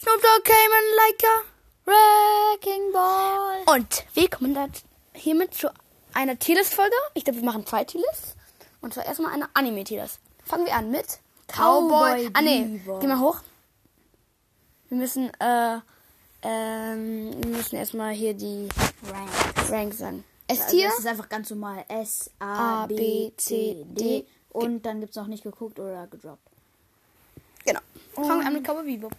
Snoop Dogg came in like a Wrecking Ball. Und wir kommen da hiermit zu einer Tierlist-Folge. Ich glaube, wir machen zwei Tierlists. Und zwar erstmal eine Anime-Tierlist. Fangen wir an mit Cowboy Ah, nee, geh mal hoch. Wir müssen, äh, ähm, wir müssen erstmal hier die Rank. Rank sagen. Also S-Tier? das ist einfach ganz normal. S, A, A, B, C, C, D. D. Und dann gibt's noch nicht geguckt oder gedroppt. genau. Fangen wir an mit Cowboy Bebop.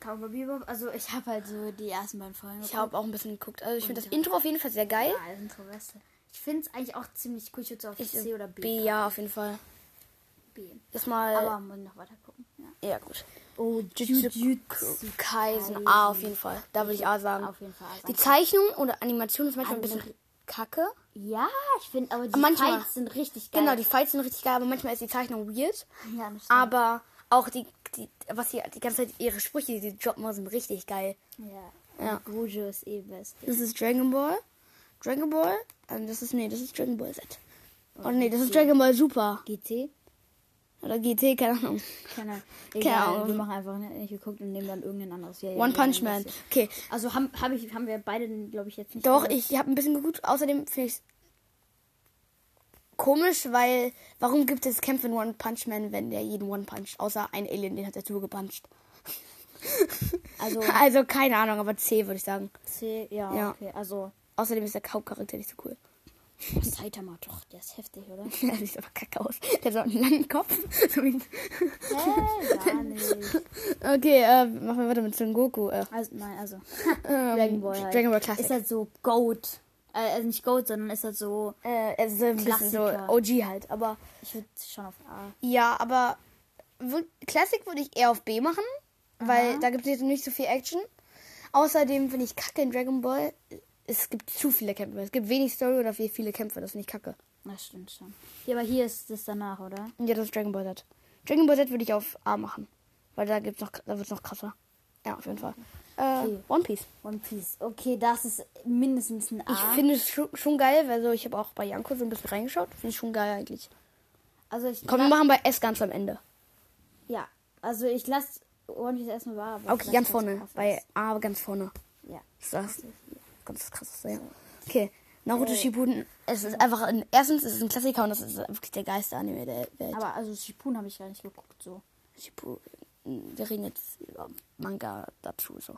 Cowboy Bebop, also ich habe halt so die ersten beiden Folgen Ich habe auch ein bisschen geguckt. Also ich finde das Intro auf jeden Fall sehr geil. Ja, Intro Beste. Ich finde es eigentlich auch ziemlich cool. Ich würde auf Ich, C oder B. B, ja, auf jeden Fall. B. Das mal. Aber muss noch weiter gucken. Ja. ja, gut. Oh, Jujutsu Kaisen A auf jeden Fall. Da würde ich A sagen. Auf jeden Fall A sagen. Die Zeichnung oder Animation ist manchmal ein bisschen kacke. Ja, ich finde, aber die manchmal- Fights sind richtig geil. Genau, die Fights sind richtig geil, aber manchmal ist die Zeichnung weird. Ja, das. Aber auch die, die was sie die ganze Zeit ihre Sprüche, die droppen, sind richtig geil. Ja. Ja. Gojo ist eh best. Das ist Dragon Ball. Dragon Ball? Und das ist, nee, das ist Dragon Ball Z. Oh nee, das ist Dragon Ball Super. GT? Oder GT, keine Ahnung. Keine Ahnung. Keine Ahnung. wir machen einfach nicht geguckt und nehmen dann irgendein anderes. Ja, One ja, Punch Man. Okay. Also haben, hab ich, haben wir beide, glaube ich, jetzt nicht. Doch, gehört. ich habe ein bisschen geguckt. Außerdem finde ich komisch, weil warum gibt es Kämpfe in One Punch Man, wenn der jeden One Punch, außer ein Alien, den hat er zugepuncht. Also Also keine Ahnung, aber C würde ich sagen. C, ja, Ja. okay. Also Außerdem ist der Hauptcharakter nicht so cool. Saitama, doch, der ist heftig, oder? Der sieht aber kacke aus. Der hat so einen langen Kopf. Hä? Gar nicht. okay, äh, machen wir weiter mit Son Goku. Äh, Also, nein, also. ähm, Dragon Ball halt. Dragon Ball Classic. Ist halt so Goat. Äh, also nicht Goat, sondern ist halt so. äh, es ist ein bisschen so. OG halt. Aber Ich würde schon auf A. ja, aber Classic würde ich eher auf B machen, weil da gibt es jetzt nicht so viel Action. Außerdem finde ich kacke in Dragon Ball. Es gibt zu viele Kämpfe. Es gibt wenig Story oder viel- viele Kämpfe. Das finde ich kacke. Das stimmt schon. Ja, aber hier ist das danach, oder? Ja, das ist Dragon Ball Z. Dragon Ball Z würde ich auf A machen. Weil da gibt's noch, da wird's noch krasser. Ja, auf jeden Fall. Äh, Okay. One Piece. One Piece. Okay, das ist mindestens ein A. Ich finde es schon, schon geil, also ich habe auch bei Janko so ein bisschen reingeschaut. Finde ich schon geil eigentlich. also ich Komm, wir machen bei S ganz am Ende. Ja, also ich lasse One Piece erstmal wahr. Okay, ganz das vorne. Bei. A ganz vorne. Ja. Das ist ganz krass. Ja. Okay. Naruto Shippuden. Es ist einfach ein, erstens ist es ein Klassiker und das ist wirklich der geilste Anime der Welt. Aber also Shippuden habe ich gar nicht geguckt, so. Shippuden, wir reden jetzt über Manga dazu so.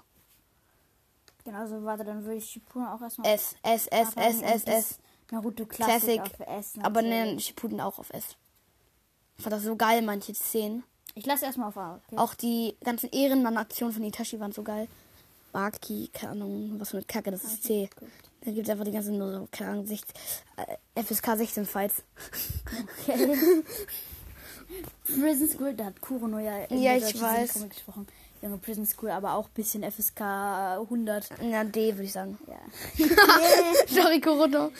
Genau, also warte, dann würde ich Shippuden auch erstmal S, S, S, S, S, S. Naruto Classic, Classic. auf S. Aber natürlich. ne, Shippuden auch auf S. Ich fand das so geil, manche Szenen. Ich lasse erstmal auf A. Okay? Auch die ganzen Ehrenmann-Aktionen von Itachi waren so geil. Baki, keine Ahnung, was mit Kacke, das ist C. Da gibt es einfach die ganzen, nur so, keine Ahnung, 16, äh, FSK 16 Fights. Okay. Prison School, da hat Kurono ja in Ja, der ich weiß. Gesprochen. Junge, Prison School, aber auch ein bisschen FSK 100. Na, D würde ich sagen. Ja. Sorry, Kurono.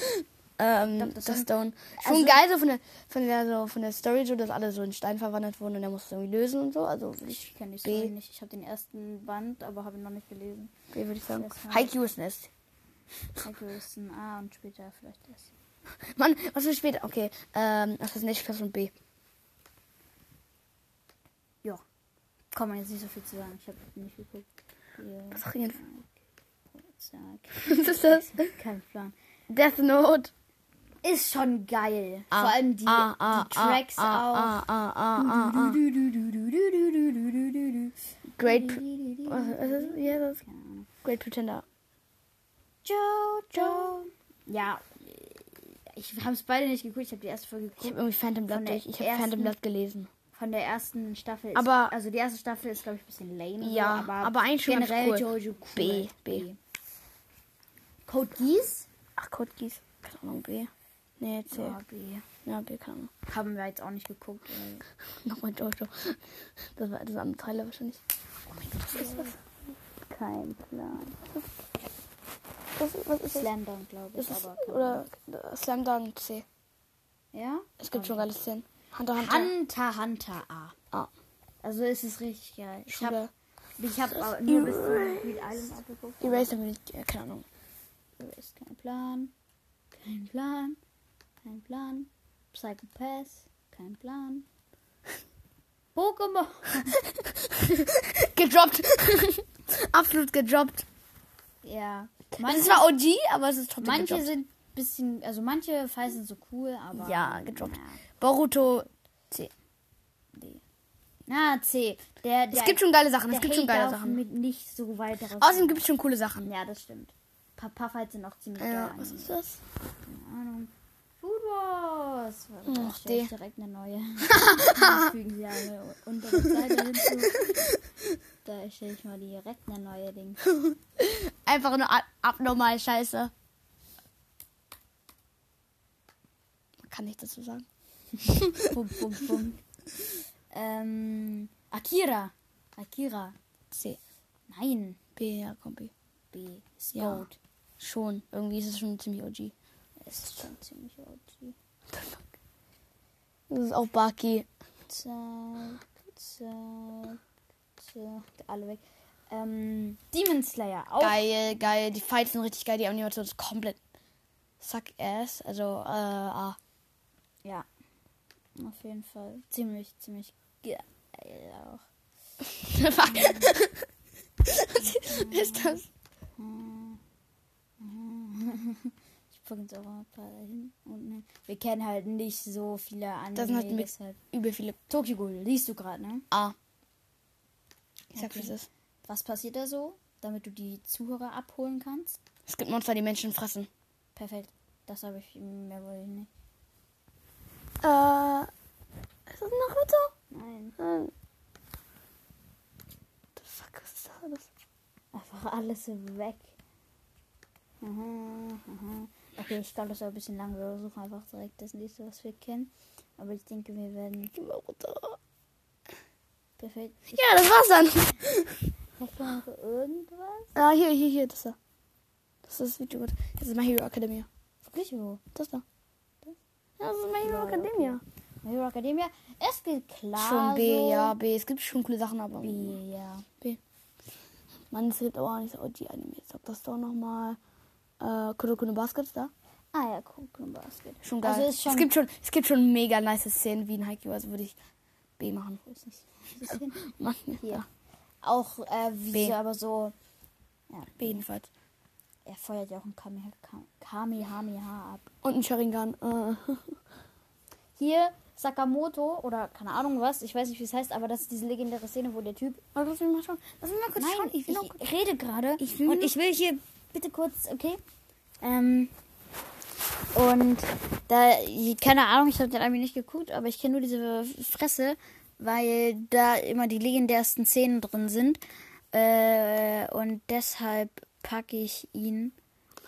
Ähm, Dr. das Stone. Schon Also- geil so von der, von der, so von der Story, so, dass alle so in Stein verwandelt wurden und er musste es irgendwie lösen und so. Also ich kenne die B. Story nicht. Ich habe den ersten Band, aber habe ihn noch nicht gelesen. B würde ich sagen. Haikyuu ist Nest. Michael ist ein A und später vielleicht S. Mann, was für später? Okay, ähm, das ist nicht Klasse und B. Ja. Kann man jetzt nicht so viel zu sagen. Ich habe nicht geguckt. Hier. Was ist? Zack. Was ist das? Kein Plan. Death Note. Ist schon geil. Ah, Vor allem die, ah, ah, die Tracks ah, auch. Ah, ah, ah, ah, ah. Great. Was ist? Ja, das Great Pretender. Jojo. Ja, ich habe es beide nicht geguckt. Ich habe die erste Folge Ich habe geguckt. irgendwie Phantom Blood durch. Ich habe Phantom Blood gelesen. Von der ersten Staffel. Aber- ist, also die erste Staffel ist glaube ich ein bisschen lame. Ja, aber, aber eigentlich schon generell cool. Jojo cool. B, B. Code Geass? Ach, Code Geass. Keine Ahnung, B. Nee, C. Ja, B. Ja, B, Ahnung. Haben wir jetzt auch nicht geguckt. Nochmal Jojo. Das war das andere Teile wahrscheinlich. Oh mein Gott, was ist das? Kein Plan. Was, was ist das? Slam Dunk, glaube ich. Ist aber oder Slam Dunk C. Ja? Es gibt schon geile Szenen. Hunter Hunter. Hunter Hunter A. ah, Also es ist richtig geil. Ich habe ich hab nur bis Reed Island abgeguckt. Eraser bin ich, äh, keine Ahnung. Ist kein Plan. Kein Plan. Kein Plan. Psycho Pass. Kein Plan. Pokémon. Gedroppt. Absolut gedroppt. Ja. Es Manche, ist zwar OG, aber es ist trotzdem manche gedroppt. sind bisschen, also manche Files sind so cool, aber. Ja, gedroppt. Ja, Boruto C. D. Na, C. Der, der, Es gibt schon geile Sachen, es gibt schon geile Sachen. Mit nicht so weit Außerdem gibt es schon coole Sachen. Ja, das stimmt. Ein paar, paar sind auch ziemlich Ja, geil. was ist das? Keine Ahnung. Food Wars. Da Ach, ich die. direkt eine neue. Fügen sie eine untere Seite hinzu. Da stelle ich mal direkt eine neue Ding. Einfach nur ab- abnormal scheiße. Kann nicht dazu sagen. Pum, pum, pum. ähm, Akira. Akira. C. Nein. B, ja, Kompi. B. Ist Ja. Goat. Schon. Irgendwie ist es schon ziemlich OG. Es ist schon ziemlich OG. Das ist auch Baki. Zack, zack, zack. Alle weg. Ähm, Demon Slayer. Auch Geil, geil. Die Fights sind richtig geil. Die Animation ist komplett suck ass. Also, äh, ah. Ja. Auf jeden Fall. Ziemlich, ziemlich geil auch. Was ist das? Ich packe jetzt auch mal ein paar hin. Und, ne, wir kennen halt nicht so viele andere. Das sind halt deshalb. Übel viele Tokyo Ghoul, liest du gerade, ne? A. Ich sag, Okay. es ist. Was passiert da so, damit du die Zuhörer abholen kannst? Es gibt Monster, die Menschen fressen. Perfekt. Das habe ich mehr wollte ich nicht. Äh. Ist das noch Ritter? Nein. Nein. The fuck was ist das alles? Einfach alles weg. Aha, aha. Okay, ich glaube, das war ein bisschen lang. Wir suchen einfach direkt das nächste, was wir kennen. Aber ich denke, wir werden Geh mal runter. perfekt. Ja, das war's dann. Irgendwas? Ah, hier, hier, hier, das da. Das ist das Video. Das ist My Hero Academia. Wirklich wo? Das da. Ja, das ist My Hero Ja, Academia. My Hero Academia. Es geht klar. Schon B, so. ja, B. Es gibt schon coole Sachen, aber. B, ja. B. Mann, es gibt auch nicht so OG-Anime. Ich sag das doch nochmal. Äh, Kurokune Baskets da. Ah ja, Kuchen Basket. Schon geil. Also schon. es, gibt schon, es gibt schon mega nice Szenen wie in Haikyuu. Also würde ich B machen. Wo ist hin? Mann, Hier. Ja. Auch äh, wie B. aber so. B jedenfalls. Er feuert ja auch ein Kamehameha Kamehameha ab. Und ein Sharingan. Äh. Hier Sakamoto oder keine Ahnung was, ich weiß nicht wie es heißt, aber das ist diese legendäre Szene, wo der Typ. Warte, lass mich mal schauen. Lass mich mal kurz Nein, schauen. ich, will noch kurz. rede gerade Ich will und ich will hier bitte kurz, okay? Ähm, und da, keine Ahnung, ich habe den Anime nicht geguckt, aber ich kenne nur diese Fresse, weil da immer die legendärsten Szenen drin sind. Äh, und deshalb packe ich ihn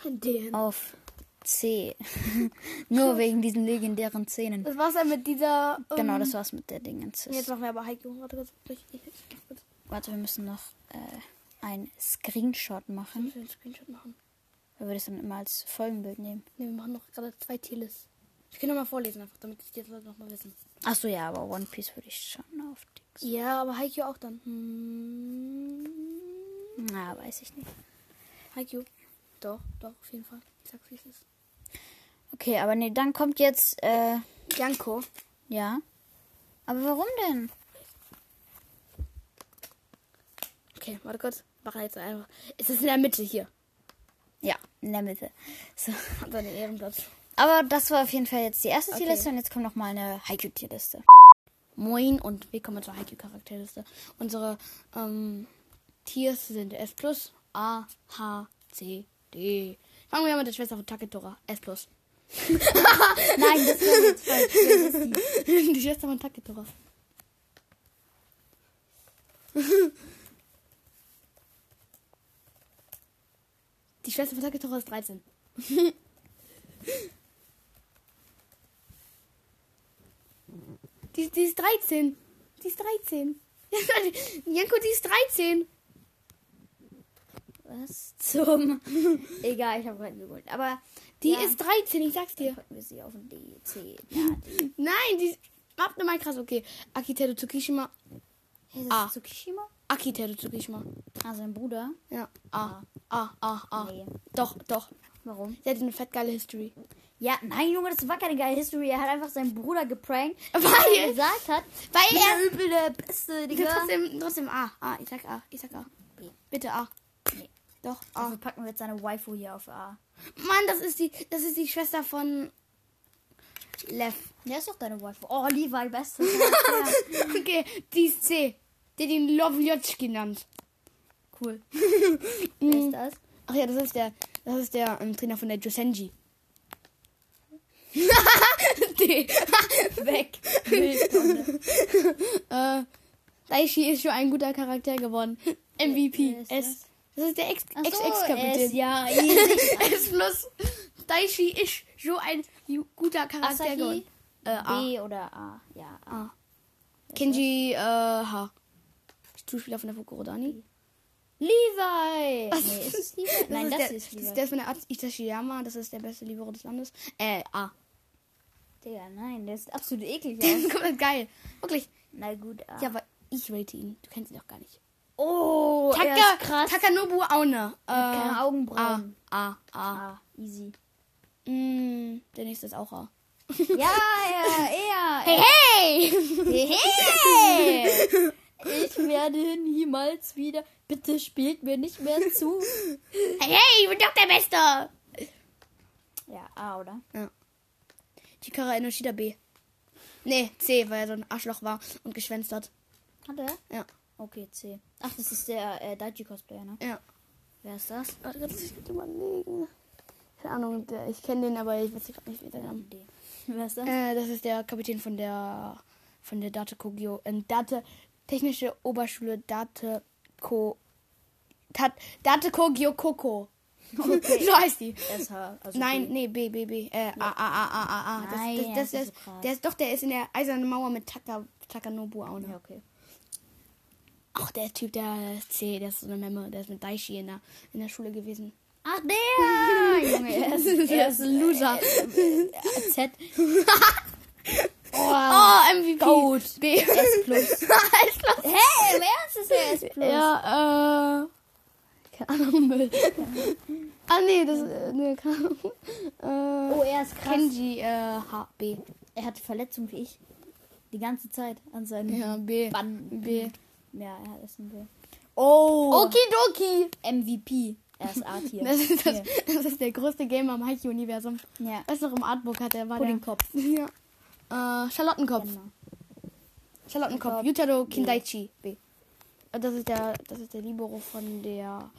Den. auf C. nur wegen diesen legendären Szenen. Das war's ja mit dieser. Ähm, Genau, das war's mit der Dingens. Jetzt machen wir aber Haikyuu. Warte kurz. Ich, ich, ich, kurz. Warte, wir müssen noch äh, einen Screenshot machen. Ich einen Screenshot machen. Weil wir das dann immer als Folgenbild nehmen. Ne, wir machen noch gerade zwei Tierlists. Ich kann noch mal vorlesen, einfach, damit ich das noch mal wissen. Achso, ja, aber One Piece würde ich schon auf die. Ja, aber Haikyuu auch dann. Hm. Na, weiß ich nicht. Haikyuu. Doch, doch, auf jeden Fall. Ich sag's, wie es ist. Okay, aber nee, dann kommt jetzt, äh, Janko. ja. Aber warum denn? Okay, warte kurz. Mach jetzt einfach. Es ist in der Mitte hier. Ja, in der Mitte. So. Hat seinen Ehrenplatz. Aber das war auf jeden Fall jetzt die erste Okay. Tierliste und jetzt kommt noch mal eine Haikyuu-Tierliste. Moin und willkommen zur Haikyuu-Charakterliste. Unsere ähm, Tiers sind S+, A, H, C, D. Fangen wir an mit der Schwester von Taketora. S+. Nein, das wäre jetzt falsch. Die? Die Schwester von Taketora. Die Schwester von Taketora ist 13. die, die ist 13. Die ist 13. Janko, die ist 13. Was zum? Egal, ich habe gerade geholt. Aber Die ja, ist 13, ich sag's dir. packen wir sie auf ein D, C. Ja. Nein, die ist. Macht mal krass, okay. Akiteru Tsukishima. Hey, Ah. Tsukishima? Akiteru Tsukishima. Ah, sein Bruder. Ja. A. A, A, A. Nee. Doch, doch. Warum? Der hat eine fettgeile History. Ja, nein, Junge, das war keine geile History. Er hat einfach seinen Bruder geprankt, weil Weil- er gesagt hat, Weil er übel der Beste, Digga. trotzdem, trotzdem A. A. Ich sag A. Ich sag A. B. Bitte A. Doch, A. Also packen wir jetzt seine Waifu hier auf A. Mann, das ist die, das ist die Schwester von Lev. Der ist doch deine Waifu. Oh, Levi, beste. Okay, die ist C. Der hat ihn Lovljotsch genannt. cool. Wer ist das? Ach ja, das ist der, das ist der ähm, Trainer von der Josenji. D. Weg. Äh, Daishi ist schon ein guter Charakter geworden. MVP. S. Das ist der so, Ex-Ex-Kapitän. S, ja. S plus. Daishi ist so ein guter Charakter Asahi? Äh, A. B oder A? Ja, A. A. Kenji, äh, H. Zuspieler von der Fukurodani. Levi! Nee, ist es Levi? Das Nein, ist das der, ist Levi. Das ist der von der Art- Itachiyama. Das ist der beste Libero des Landes. Äh, A. Digga, nein, der ist absolut eklig Der ist komplett geil. Wirklich. Na gut, A. Ja, aber ich rate ihn. Du kennst ihn doch gar nicht. Oh, er Taka, ist krass. Takanobu Aune. Äh, keine Augenbrauen. A. A. A. A, easy. Mm, der nächste ist auch A. Ja, ja, eher. Hey, hey! Hey! Ich werde niemals wieder. Bitte spielt mir nicht mehr zu. Hey, hey, ich bin doch der Beste! Ja, A, oder? Chikara Enoshida B. Nee, C, weil er so ein Arschloch war und geschwänzt hat. Hat er? Ja. Okay, C. Ach, das ist der äh, Daichi-Cosplayer, ne? Ja. Wer ist das? Warte, muss ich überlegen. Keine Ahnung, der, ich kenne den, aber ich weiß gerade nicht, wie der Name D. Wer ist das? Äh, das ist der Kapitän von der von der Date Kogyo, äh, Date Technische Oberschule Date Ko Tat, Date Kogyo Koko. Okay. so heißt die. SH. Also Nein, B. nee, B, B, B. Äh, A, A, A, A, A, A. Das, Nein, das, das, das das, ist der ist doch, der ist in der eisernen Mauer mit Taka, Takanobu auch Ja, noch. okay. Ach, der Typ, der ist C, der ist so eine Memme, der ist mit Daishi in der, in der Schule gewesen. Ach, der! Junge, er ist, Er ist ein Loser. Z. Oh, MVP. Goat. B. S plus. S plus. Hey, im Ernst ist er S plus? Ja, äh. Keine Ahnung, Müll. ah, nee, das äh, nee, keine Ahnung. Äh, Oh, er ist krass. Kenji, äh, H, B. Er hatte Verletzungen wie ich. Die ganze Zeit an seinen Ja, B. Banden. B. Ja, er ist ein B. Oh! Okidoki. MVP. Er ist. Das ist, das, Hier. das ist der größte Gamer im Haiku-Universum. Ja. Weißt du noch, im Artbook hat er, war Puddingkopf. der... Ja. Äh, Charlottenkopf. Genau. Charlottenkopf. Kopf. Yutaro. Kindaichi. B. Äh, Das ist der, das ist der Libero von der...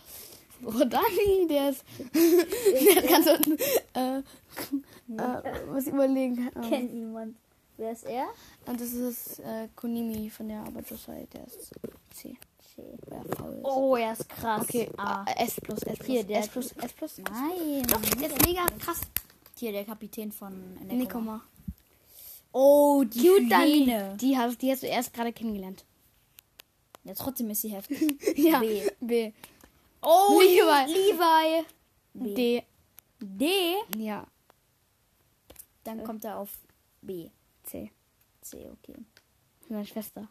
Rodani, der ist... der hat ganz unten... Äh, äh, ich überlegen. Ähm, Kennt niemand. Wer ist er? Und das ist äh, Konimi von der Arbeit Der ist C. C. Weil er faul ist. Oh, er ist krass. Okay, A. äh, S plus, S plus, Hier, der- S plus, S plus. Nein. Doch, der ist mega krass. Hier, der Kapitän von Nekoma. Nikoma. Oh, die Cute. Die hast, die hast du erst gerade kennengelernt. Ja, trotzdem ist sie heftig. Ja. B. B. Oh, Levi. Levi. B. D. D. Ja. Dann kommt er auf B. C. C, okay. Meine Schwester.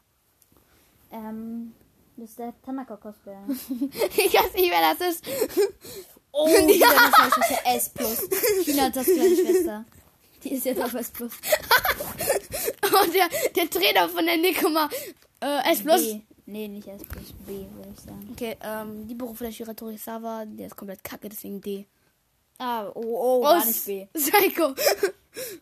Ähm, das ist der Tanaka-Cosplayer. ich weiß nicht, wer das ist. Oh, die ja. das ist S+. China hat das kleine Schwester. Die ist jetzt auf S+. Und Oh, der, der Trainer von der Nikoma. Äh, S plus. B. Nee, nicht S+. B, würde ich sagen. Okay, ähm, die Beruf der Shira Torisawa, der ist komplett kacke, deswegen D. Ah, oh, oh, gar Aus nicht B. Psycho.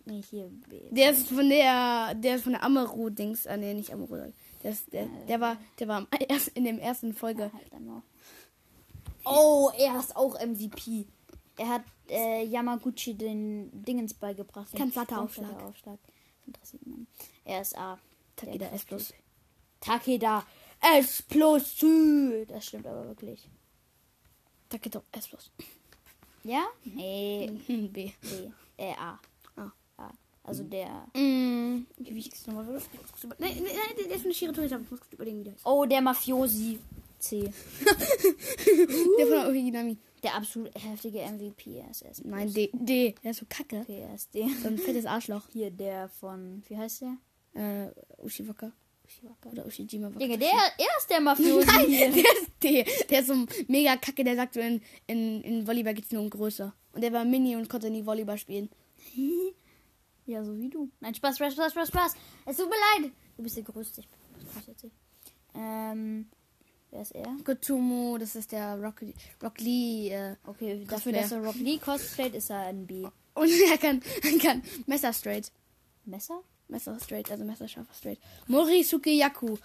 Nee, hier. Der ist von der, der ist von der Amaru-Dings. Ah, nee, nicht Amaru. Der, ist, der, der war, der war in dem ersten Folge. Halt einmal. Oh, er ist auch MVP. Er hat äh, Yamaguchi den Dingens beigebracht. den Kanzlata-Aufschlag. Kanzlata-Aufschlag. Interessiert man. Er ist A. Takeda S plus. Takeda S plus. Das stimmt aber wirklich. Takeda S plus. Ja? Nee. Hm, B. B. Äh, A. Also der. Mm, wie hieß es nochmal? Ich Nein, nein, nein, der ist Shira Torisawa. Ich muss kurz überlegen, wie der ist. Oh, der Mafiosi. C. Der von der Originami. Der absolut heftige MVP. Ist S. plus. Nein, D. D. Der ist so kacke. Okay, er ist D. So ein fettes Arschloch. Hier der von. Wie heißt der? Äh, Ushiwaka. Oder Ushijima. Waka. Junge, der, er ist der Mafiosi. Nein, hier. der ist D. Der ist so mega kacke. Der sagt so, in, in, in Volleyball geht's nur um Größe. Und der war Mini und konnte nie Volleyball spielen. Ja, so wie du. Nein, Spaß, Spaß, Spaß, Spaß, Spaß. Es tut mir leid. Du bist der Größte. Ich bin. Ähm, Wer ist er? Gotumo, das ist der Rock, Rock Lee. Äh, Okay, dafür, dass er Rock Lee cosplayt, ist er ein B. und er kann, er kann Messer straight. Messer? Messer straight, also Messerscharfer straight. Morisuke Yaku.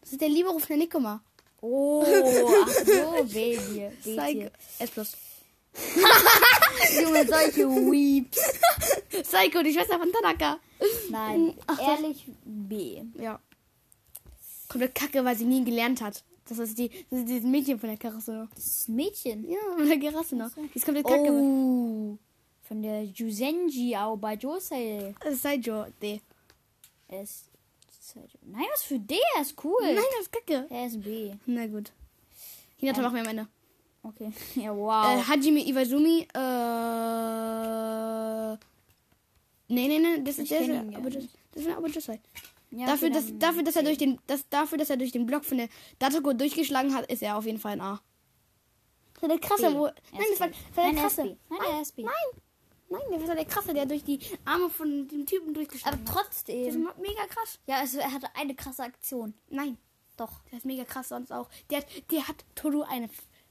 Das ist der von der Nikoma. Oh, ach so, B hier. B Psycho. hier. S plus. Junge, solche Weeps. Psycho, die Schwester von Tanaka. Nein, Ach, ehrlich B. Ja. Komplett kacke, weil sie nie gelernt hat. Das ist die, das ist dieses Mädchen von der Karasse. Das Mädchen. Ja, von der Karasse noch. Die ist komplett kacke. Oh, von der Jusenji Aobajose. Das ist Saijo. D. Er ist. Nein, was für D? Er ist cool. Nein, das ist kacke. Er ist B. Na gut. Hinata Ähm. machen wir am Ende. Okay. Ja, wow. Äh, Hajime Iwazumi, äh. Nee, nee, nee, das ist der. aber das, das aber Josai. ja, dafür, okay, dass, dafür, dass er durch den, das, dafür, dass er durch den Block von der Datako durchgeschlagen hat, ist er auf jeden Fall ein A. Das war der krasse, B. wo. Nein, das war, das war der er ist krasse. Nein, er ist B. Nein, nein, das war der krasse, der durch die Arme von dem Typen Aber durchgeschlagen hat. Das trotzdem. ist mega krass. Ja, also er hatte eine krasse Aktion. Nein, Doch. der ist mega krass sonst auch. Der, hat- der hat Toru eine,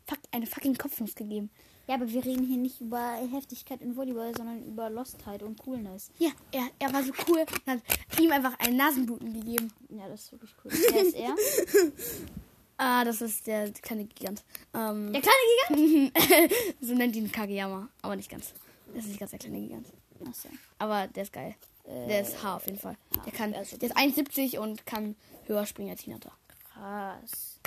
fuck, eine fucking Kopfnuss gegeben. Ja, aber wir reden hier nicht über Heftigkeit in Volleyball, sondern über Lostheit und Coolness. Ja, er, er war so cool und hat ihm einfach einen Nasenbluten gegeben. Ja, das ist wirklich cool. Wer ist er? Ah, das ist der kleine Gigant. Ähm, Der kleine Gigant? so nennt ihn Kageyama, aber nicht ganz. Das ist nicht ganz der kleine Gigant. Achso. Aber der ist geil. der ist H auf jeden Fall. Der kann, also- der ist 1,70 und kann höher springen als Hinata. Krass.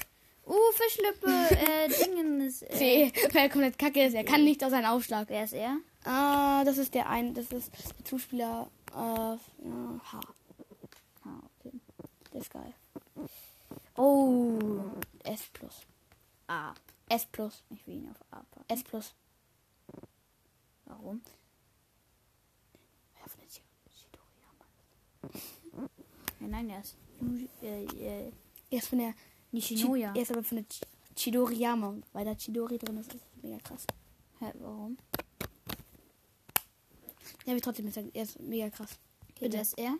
Uh, Fischlippe, äh, Dingen ist. Äh, C, weil er komplett kacke ist. Er kann nicht aus seinem Aufschlag. wer ist er? Ah, das ist der ein, das ist der Zuspieler äh, ja, H. Ah, okay. Der ist geil. Oh, S plus. A. S plus. Ich will ihn auf A packen. S plus. Warum? Ja, von der Chi- Chidori-Yama. Ja, nein, er ist. Äh, äh, Er ist von der Nishinoya. Chi- Er ist aber von der Chi- Chidori-Yama, weil da Chidori drin ist. Das ist mega krass. Hä, warum? Ja, wie trotzdem ist er, ist mega krass. Okay, Bitte. ist er?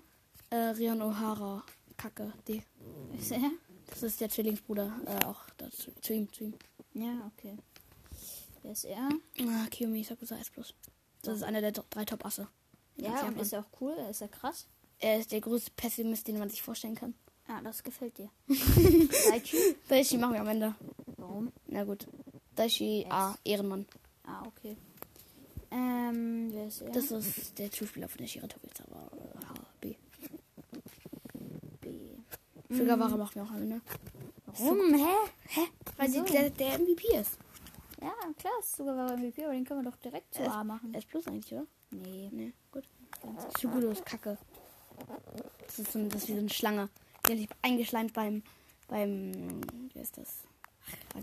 Äh, Rion O'Hara. Kacke. D. Ist er? Das ist der Zwillingsbruder. Äh, auch dazu, zu ihm, zu ihm. Ja, okay. Wer ist er? Ah, Kiyomi Sakusa S plus. Das ist einer der drei Top-Asse. Ja, und ist er auch cool? Ist er krass? Er ist der größte Pessimist, den man sich vorstellen kann. Ah, das gefällt dir. Daichi? Daichi machen wir am Ende. Warum? Na gut. Daichi A, Ehrenmann. Ah, okay. Ähm, wer ist er? Das ist der Zuspieler von der Shiratoriza. Aber äh, H, B. B. Sugawara machen wir auch am Ende. Warum? Hä? Hä? Weil sie der, der MVP ist. Ja, klar, ist sogar bei MVP, aber den können wir doch direkt zu S, A machen. S plus eigentlich, oder? Nee. Nee, gut. Shugudo ist kacke. Das ist, so, ein- das ist wie so eine Schlange. Die hat sich eingeschleimt beim. beim. Wer ist das? Ach,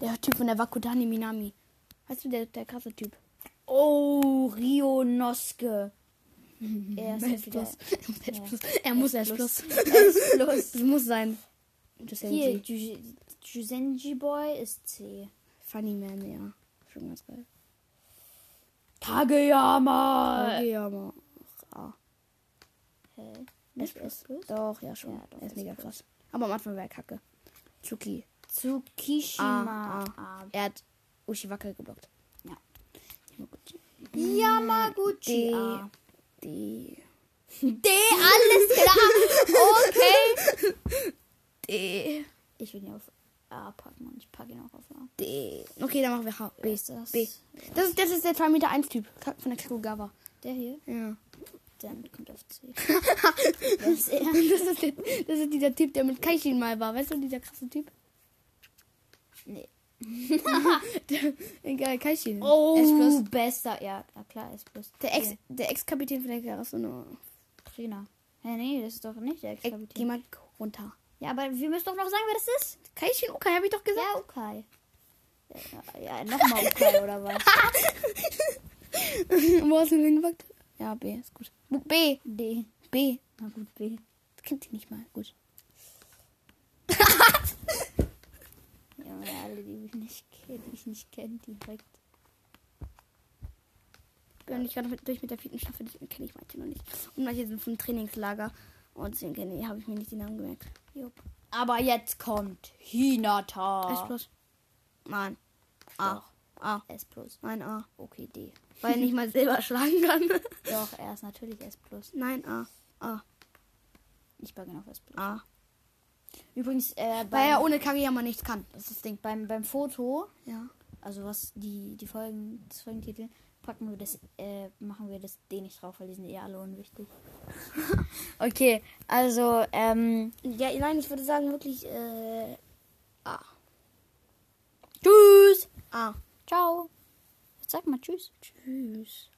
der, Typ von der Wakutani Minami. Weißt du, der, der krasse Typ. Oh, Rio Noske. Er ist jetzt wieder plus. Er muss S plus. S plus. Das muss sein. Hier, Jusenji Boy ist C. Funny Man, ja. Schon ganz geil. Kageyama! Ja, aber. A. Hä? Nicht plus. S plus? Doch, ja, schon. Ja, doch, er ist mega plus. krass. Aber am Anfang war er kacke. Tsuki. Tsukishima. A, A. Er hat Ushiwaka geblockt. Ja. Yamaguchi. Yamaguchi. D. A. D. D, alles klar. Okay. D. Ich will ihn auf A packen und ich packe ihn auch auf A. D. Okay, dann machen wir H. B. ist das? B. Das ist, das ist der 2 Meter 1 Typ von der Kakugawa. Der hier? Ja. Dann kommt auf C. Ist er? Das ist, der, das ist dieser Typ, der mit Kaishin mal war. Weißt du, dieser krasse Typ? Nee. Egal, Kaishin. Oh, S plus. besser. Ja, klar, S plus. Der Ex, der Ex-Kapitän von der Karasuno. Trainer. Hä, nee, das ist doch nicht der Ey, Geh Ex-Kapitän. mal runter. Ja, aber wir müssen doch noch sagen, wer das ist. Kaishin Okai, hab ich doch gesagt. Ja, Ukai. Ja, ja nochmal Ukai, oder was? Wo hast du denn hingepackt? Ja, B ist gut. B. D. B. Na gut, B. Das kennt sie nicht mal. Gut. Ja, alle, die mich nicht kennen, die ich nicht kenne, direkt. bin ich gerade durch mit der vierten Staffel, deswegen kenne ich manche noch nicht. Und manche sind vom Trainingslager. Und deswegen kenne ich- habe ich mir nicht die Namen gemerkt. Jupp. Aber jetzt kommt Hinata. S plus. Nein. A. A. S plus. Nein, A. Okay, D. Weil er nicht mal Silber schlagen kann. Doch, er ist natürlich S. Nein, A. A. Ich war genau auf S plus. A. Übrigens, äh, Weil er ohne Kageyama nichts kann. Das ist das Ding. beim, beim Foto, Ja. also was die, die Folgen, das Folgentitel, packen wir das, äh, machen wir das D nicht drauf, weil die sind eh alle unwichtig. okay, also, ähm, Ja, nein, ich würde sagen wirklich äh, A. tschüss. A. Ciao. Sag mal tschüss. Tschüss.